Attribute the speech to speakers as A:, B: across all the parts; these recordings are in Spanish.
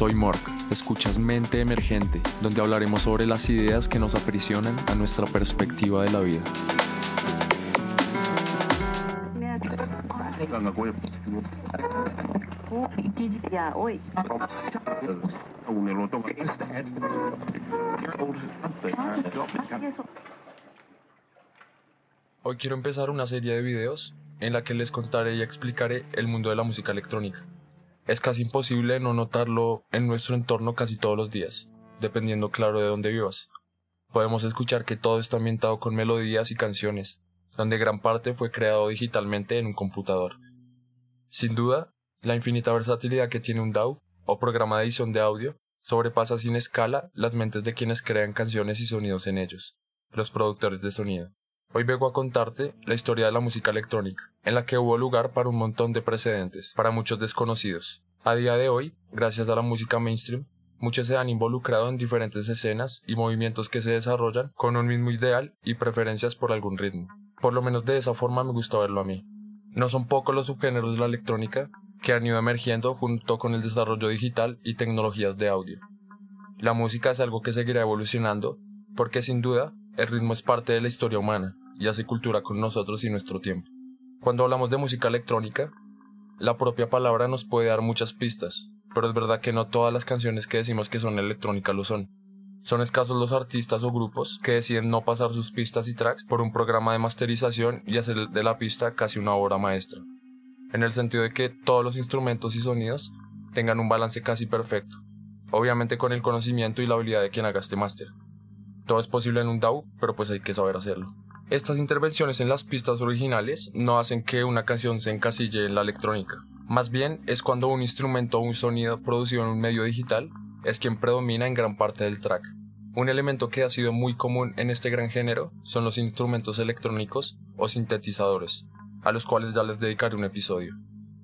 A: Soy Mork, escuchas Mente Emergente, donde hablaremos sobre las ideas que nos aprisionan a nuestra perspectiva de la vida. Hoy quiero empezar una serie de videos en la que les contaré y explicaré el mundo de la música electrónica. Es casi imposible no notarlo en nuestro entorno casi todos los días, dependiendo claro de dónde vivas. Podemos escuchar que todo está ambientado con melodías y canciones, donde gran parte fue creado digitalmente en un computador. Sin duda, la infinita versatilidad que tiene un DAW o programa de edición de audio sobrepasa sin escala las mentes de quienes crean canciones y sonidos en ellos, los productores de sonido. Hoy vengo a contarte la historia de la música electrónica, en la que hubo lugar para un montón de precedentes, para muchos desconocidos. A día de hoy, gracias a la música mainstream, muchos se han involucrado en diferentes escenas y movimientos que se desarrollan con un mismo ideal y preferencias por algún ritmo. Por lo menos de esa forma me gusta verlo a mí. No son pocos los subgéneros de la electrónica que han ido emergiendo junto con el desarrollo digital y tecnologías de audio. La música es algo que seguirá evolucionando porque sin duda el ritmo es parte de la historia humana y hace cultura con nosotros y nuestro tiempo. Cuando hablamos de música electrónica, la propia palabra nos puede dar muchas pistas, pero es verdad que no todas las canciones que decimos que son electrónica lo son. Son escasos los artistas o grupos que deciden no pasar sus pistas y tracks por un programa de masterización y hacer de la pista casi una obra maestra, en el sentido de que todos los instrumentos y sonidos tengan un balance casi perfecto, obviamente con el conocimiento y la habilidad de quien haga este máster. Todo es posible en un DAW, pero pues hay que saber hacerlo. Estas intervenciones en las pistas originales no hacen que una canción se encasille en la electrónica. Más bien es cuando un instrumento o un sonido producido en un medio digital es quien predomina en gran parte del track. Un elemento que ha sido muy común en este gran género son los instrumentos electrónicos o sintetizadores, a los cuales ya les dedicaré un episodio.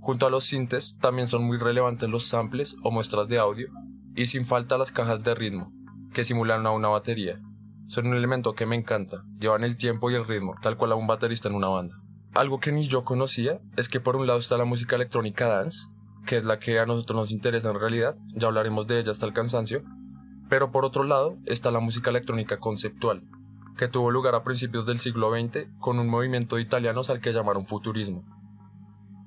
A: Junto a los sintes también son muy relevantes los samples o muestras de audio y sin falta las cajas de ritmo, que simulan a una batería, son un elemento que me encanta, llevan el tiempo y el ritmo, tal cual a un baterista en una banda. Algo que ni yo conocía es que por un lado está la música electrónica dance, que es la que a nosotros nos interesa en realidad, ya hablaremos de ella hasta el cansancio, pero por otro lado está la música electrónica conceptual, que tuvo lugar a principios del siglo XX con un movimiento de italianos al que llamaron futurismo.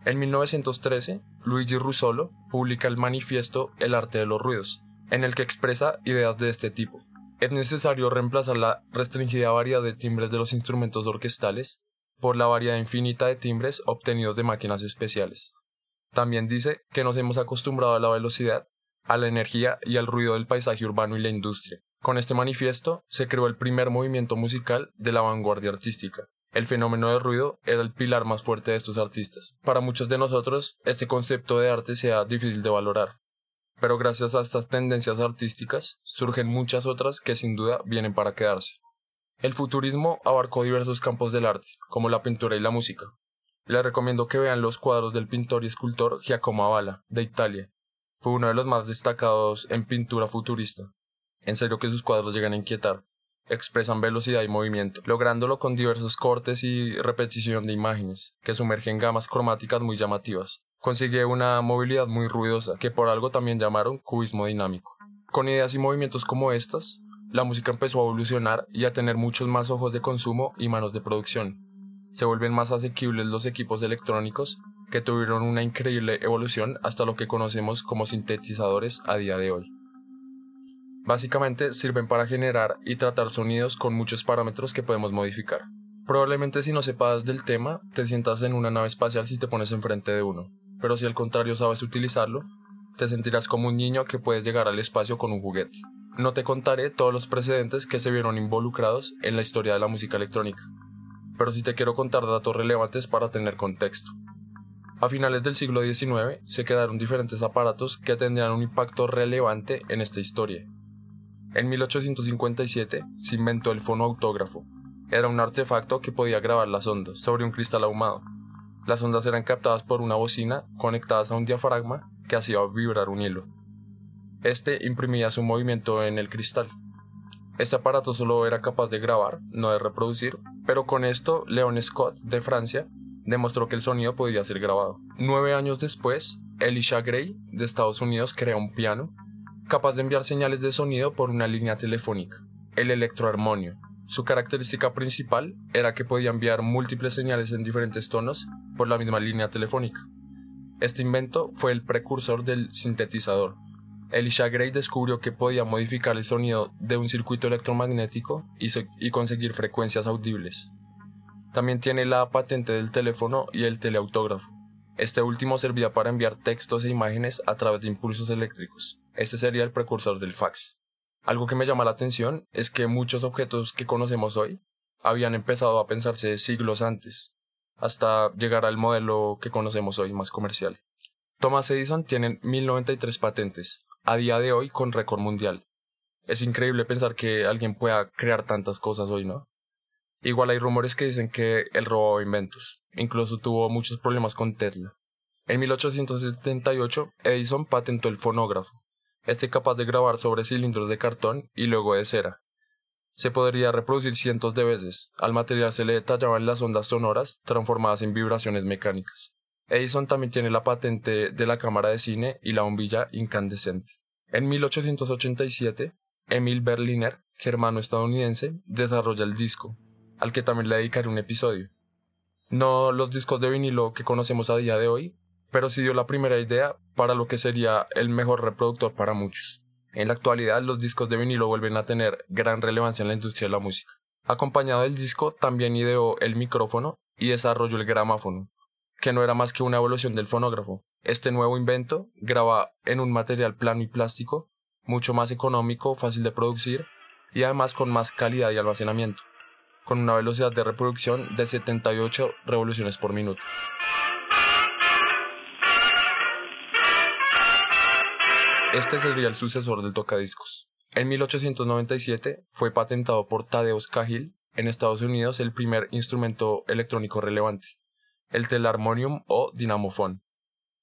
A: En 1913, Luigi Russolo publica el manifiesto El arte de los ruidos, en el que expresa ideas de este tipo es necesario reemplazar la restringida variedad de timbres de los instrumentos orquestales por la variedad infinita de timbres obtenidos de máquinas especiales. También dice que nos hemos acostumbrado a la velocidad, a la energía y al ruido del paisaje urbano y la industria. Con este manifiesto se creó el primer movimiento musical de la vanguardia artística. El fenómeno del ruido era el pilar más fuerte de estos artistas. Para muchos de nosotros, este concepto de arte sea difícil de valorar, pero gracias a estas tendencias artísticas surgen muchas otras que sin duda vienen para quedarse. El futurismo abarcó diversos campos del arte, como la pintura y la música. Les recomiendo que vean los cuadros del pintor y escultor Giacomo Avala, de Italia. Fue uno de los más destacados en pintura futurista. En serio que sus cuadros llegan a inquietar. Expresan velocidad y movimiento, lográndolo con diversos cortes y repetición de imágenes, que sumergen gamas cromáticas muy llamativas consigue una movilidad muy ruidosa, que por algo también llamaron cubismo dinámico. Con ideas y movimientos como estas, la música empezó a evolucionar y a tener muchos más ojos de consumo y manos de producción. Se vuelven más asequibles los equipos electrónicos, que tuvieron una increíble evolución hasta lo que conocemos como sintetizadores a día de hoy. Básicamente sirven para generar y tratar sonidos con muchos parámetros que podemos modificar. Probablemente si no sepas del tema, te sientas en una nave espacial si te pones enfrente de uno pero si al contrario sabes utilizarlo, te sentirás como un niño que puedes llegar al espacio con un juguete. No te contaré todos los precedentes que se vieron involucrados en la historia de la música electrónica, pero sí te quiero contar datos relevantes para tener contexto. A finales del siglo XIX se crearon diferentes aparatos que tendrían un impacto relevante en esta historia. En 1857 se inventó el fonoautógrafo. Era un artefacto que podía grabar las ondas sobre un cristal ahumado las ondas eran captadas por una bocina conectadas a un diafragma que hacía vibrar un hilo. Este imprimía su movimiento en el cristal. Este aparato solo era capaz de grabar, no de reproducir, pero con esto Leon Scott de Francia demostró que el sonido podía ser grabado. Nueve años después, Elisha Gray de Estados Unidos crea un piano capaz de enviar señales de sonido por una línea telefónica, el electroarmonio. Su característica principal era que podía enviar múltiples señales en diferentes tonos por la misma línea telefónica. Este invento fue el precursor del sintetizador. Elisha Gray descubrió que podía modificar el sonido de un circuito electromagnético y, y conseguir frecuencias audibles. También tiene la patente del teléfono y el teleautógrafo. Este último servía para enviar textos e imágenes a través de impulsos eléctricos. Este sería el precursor del fax. Algo que me llama la atención es que muchos objetos que conocemos hoy habían empezado a pensarse siglos antes, hasta llegar al modelo que conocemos hoy más comercial. Thomas Edison tiene 1093 patentes, a día de hoy con récord mundial. Es increíble pensar que alguien pueda crear tantas cosas hoy, ¿no? Igual hay rumores que dicen que él robó inventos. Incluso tuvo muchos problemas con Tesla. En 1878, Edison patentó el fonógrafo. Este capaz de grabar sobre cilindros de cartón y luego de cera. Se podría reproducir cientos de veces. Al material se le detallaban las ondas sonoras transformadas en vibraciones mecánicas. Edison también tiene la patente de la cámara de cine y la bombilla incandescente. En 1887, Emil Berliner, germano-estadounidense, desarrolla el disco, al que también le dedicaré un episodio. No los discos de vinilo que conocemos a día de hoy, pero sí dio la primera idea para lo que sería el mejor reproductor para muchos. En la actualidad los discos de vinilo vuelven a tener gran relevancia en la industria de la música. Acompañado del disco también ideó el micrófono y desarrolló el gramáfono, que no era más que una evolución del fonógrafo. Este nuevo invento graba en un material plano y plástico, mucho más económico, fácil de producir y además con más calidad y almacenamiento con una velocidad de reproducción de 78 revoluciones por minuto. Este sería el sucesor del tocadiscos. En 1897 fue patentado por Tadeusz Cahill en Estados Unidos el primer instrumento electrónico relevante, el telarmonium o dinamofón.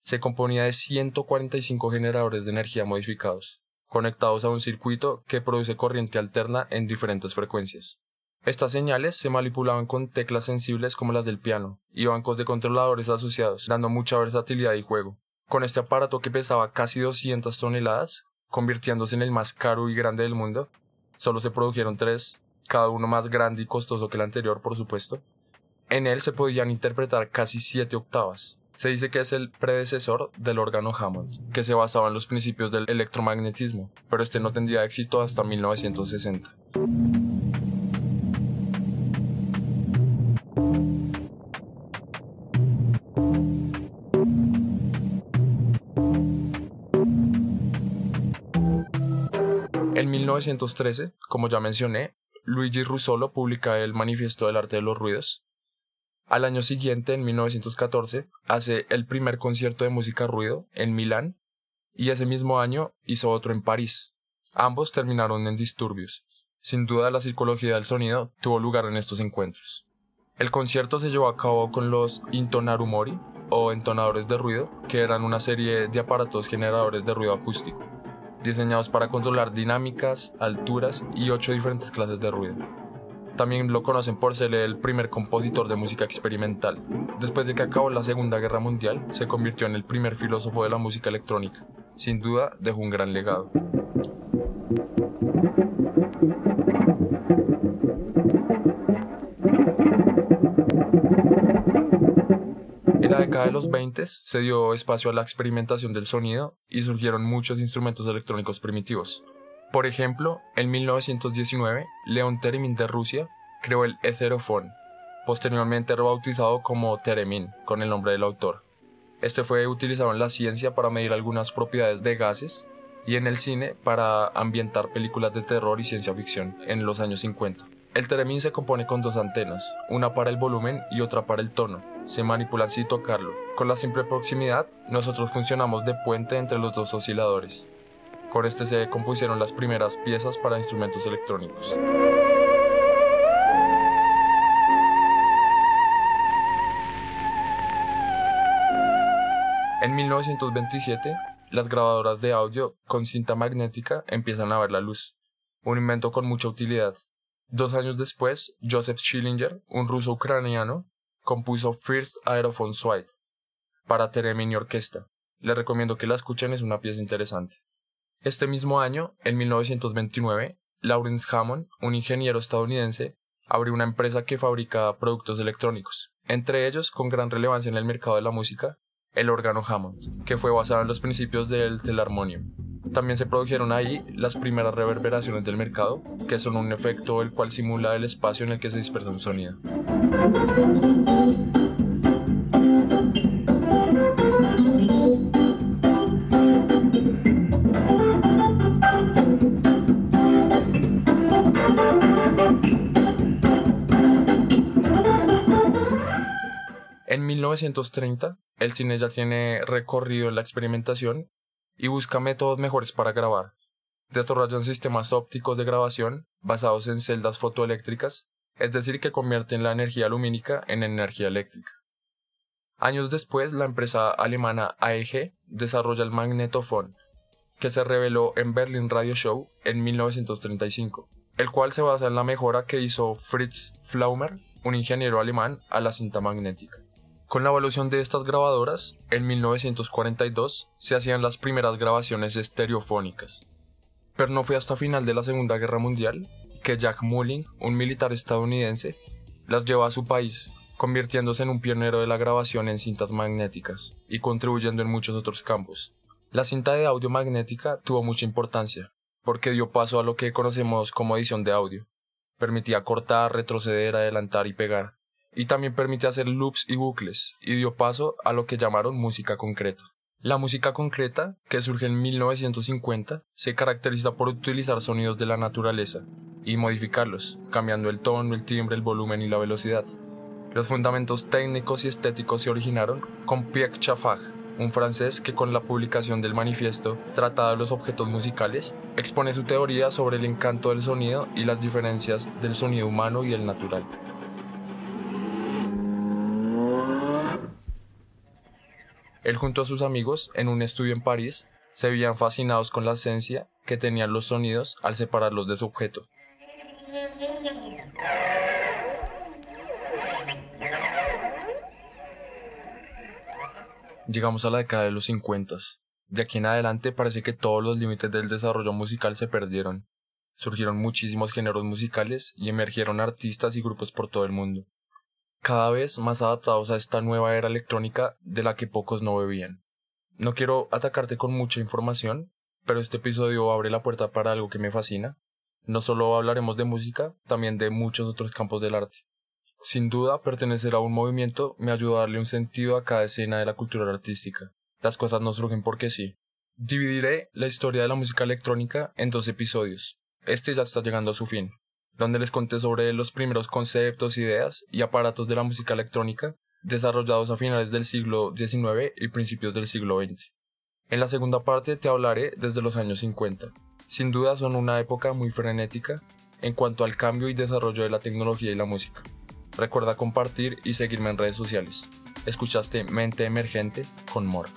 A: Se componía de 145 generadores de energía modificados, conectados a un circuito que produce corriente alterna en diferentes frecuencias. Estas señales se manipulaban con teclas sensibles como las del piano y bancos de controladores asociados, dando mucha versatilidad y juego. Con este aparato que pesaba casi 200 toneladas, convirtiéndose en el más caro y grande del mundo, solo se produjeron tres, cada uno más grande y costoso que el anterior, por supuesto. En él se podían interpretar casi siete octavas. Se dice que es el predecesor del órgano Hammond, que se basaba en los principios del electromagnetismo, pero este no tendría éxito hasta 1960. En 1913, como ya mencioné, Luigi Russolo publica el Manifiesto del Arte de los Ruidos. Al año siguiente, en 1914, hace el primer concierto de música ruido en Milán y ese mismo año hizo otro en París. Ambos terminaron en disturbios. Sin duda la psicología del sonido tuvo lugar en estos encuentros. El concierto se llevó a cabo con los intonarumori o entonadores de ruido, que eran una serie de aparatos generadores de ruido acústico diseñados para controlar dinámicas, alturas y ocho diferentes clases de ruido. También lo conocen por ser el primer compositor de música experimental. Después de que acabó la Segunda Guerra Mundial, se convirtió en el primer filósofo de la música electrónica. Sin duda, dejó un gran legado. En la década de los 20 se dio espacio a la experimentación del sonido y surgieron muchos instrumentos electrónicos primitivos. Por ejemplo, en 1919, León Teremin de Rusia creó el Etherofón, posteriormente rebautizado como Teremin, con el nombre del autor. Este fue utilizado en la ciencia para medir algunas propiedades de gases y en el cine para ambientar películas de terror y ciencia ficción en los años 50. El Teremin se compone con dos antenas, una para el volumen y otra para el tono. Se manipulan sin tocarlo. Con la simple proximidad, nosotros funcionamos de puente entre los dos osciladores. Con este se compusieron las primeras piezas para instrumentos electrónicos. En 1927, las grabadoras de audio con cinta magnética empiezan a ver la luz, un invento con mucha utilidad, Dos años después, Joseph Schillinger, un ruso ucraniano, compuso First Aerophone Suite para Theremin y orquesta. Les recomiendo que la escuchen, es una pieza interesante. Este mismo año, en 1929, Lawrence Hammond, un ingeniero estadounidense, abrió una empresa que fabrica productos electrónicos, entre ellos con gran relevancia en el mercado de la música, el órgano Hammond, que fue basado en los principios del telarmonium. También se produjeron ahí las primeras reverberaciones del mercado, que son un efecto el cual simula el espacio en el que se dispersa un sonido. En 1930, el cine ya tiene recorrido la experimentación y busca métodos mejores para grabar. Desarrollan sistemas ópticos de grabación basados en celdas fotoeléctricas, es decir, que convierten la energía lumínica en energía eléctrica. Años después, la empresa alemana AEG desarrolla el magnetofón, que se reveló en Berlin Radio Show en 1935, el cual se basa en la mejora que hizo Fritz Flaumer, un ingeniero alemán, a la cinta magnética. Con la evolución de estas grabadoras, en 1942 se hacían las primeras grabaciones estereofónicas. Pero no fue hasta final de la Segunda Guerra Mundial que Jack Mulling, un militar estadounidense, las llevó a su país, convirtiéndose en un pionero de la grabación en cintas magnéticas y contribuyendo en muchos otros campos. La cinta de audio magnética tuvo mucha importancia, porque dio paso a lo que conocemos como edición de audio. Permitía cortar, retroceder, adelantar y pegar, y también permite hacer loops y bucles, y dio paso a lo que llamaron música concreta. La música concreta, que surge en 1950, se caracteriza por utilizar sonidos de la naturaleza y modificarlos, cambiando el tono, el timbre, el volumen y la velocidad. Los fundamentos técnicos y estéticos se originaron con Pierre Chaffag, un francés que con la publicación del manifiesto Tratado de los Objetos Musicales expone su teoría sobre el encanto del sonido y las diferencias del sonido humano y el natural. Él junto a sus amigos, en un estudio en París, se veían fascinados con la esencia que tenían los sonidos al separarlos de su objeto. Llegamos a la década de los 50. De aquí en adelante parece que todos los límites del desarrollo musical se perdieron. Surgieron muchísimos géneros musicales y emergieron artistas y grupos por todo el mundo cada vez más adaptados a esta nueva era electrónica de la que pocos no bebían. No quiero atacarte con mucha información, pero este episodio abre la puerta para algo que me fascina. No solo hablaremos de música, también de muchos otros campos del arte. Sin duda, pertenecer a un movimiento me ayuda a darle un sentido a cada escena de la cultura artística. Las cosas no surgen porque sí. Dividiré la historia de la música electrónica en dos episodios. Este ya está llegando a su fin donde les conté sobre los primeros conceptos, ideas y aparatos de la música electrónica desarrollados a finales del siglo XIX y principios del siglo XX. En la segunda parte te hablaré desde los años 50. Sin duda son una época muy frenética en cuanto al cambio y desarrollo de la tecnología y la música. Recuerda compartir y seguirme en redes sociales. Escuchaste Mente Emergente con Morg.